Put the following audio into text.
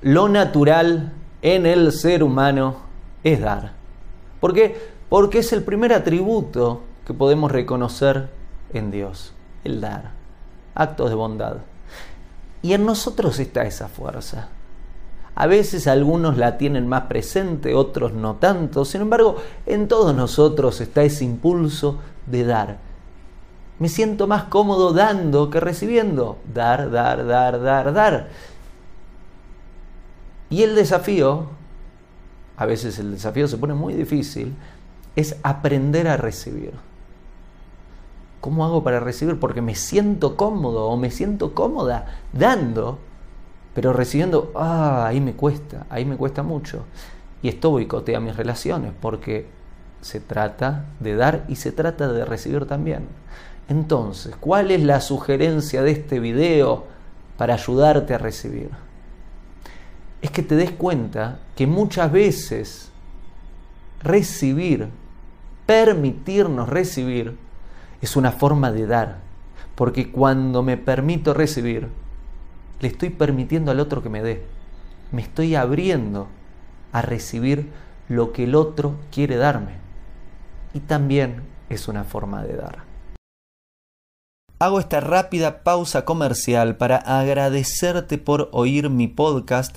lo natural en el ser humano es dar. ¿Por qué? Porque es el primer atributo que podemos reconocer en Dios, el dar, actos de bondad. Y en nosotros está esa fuerza. A veces algunos la tienen más presente, otros no tanto. Sin embargo, en todos nosotros está ese impulso de dar. Me siento más cómodo dando que recibiendo. Dar, dar, dar, dar, dar. Y el desafío, a veces el desafío se pone muy difícil, es aprender a recibir. ¿Cómo hago para recibir? Porque me siento cómodo o me siento cómoda dando, pero recibiendo, ah, ahí me cuesta, ahí me cuesta mucho. Y esto boicotea mis relaciones porque se trata de dar y se trata de recibir también. Entonces, ¿cuál es la sugerencia de este video para ayudarte a recibir? Es que te des cuenta que muchas veces recibir, permitirnos recibir, es una forma de dar. Porque cuando me permito recibir, le estoy permitiendo al otro que me dé. Me estoy abriendo a recibir lo que el otro quiere darme. Y también es una forma de dar. Hago esta rápida pausa comercial para agradecerte por oír mi podcast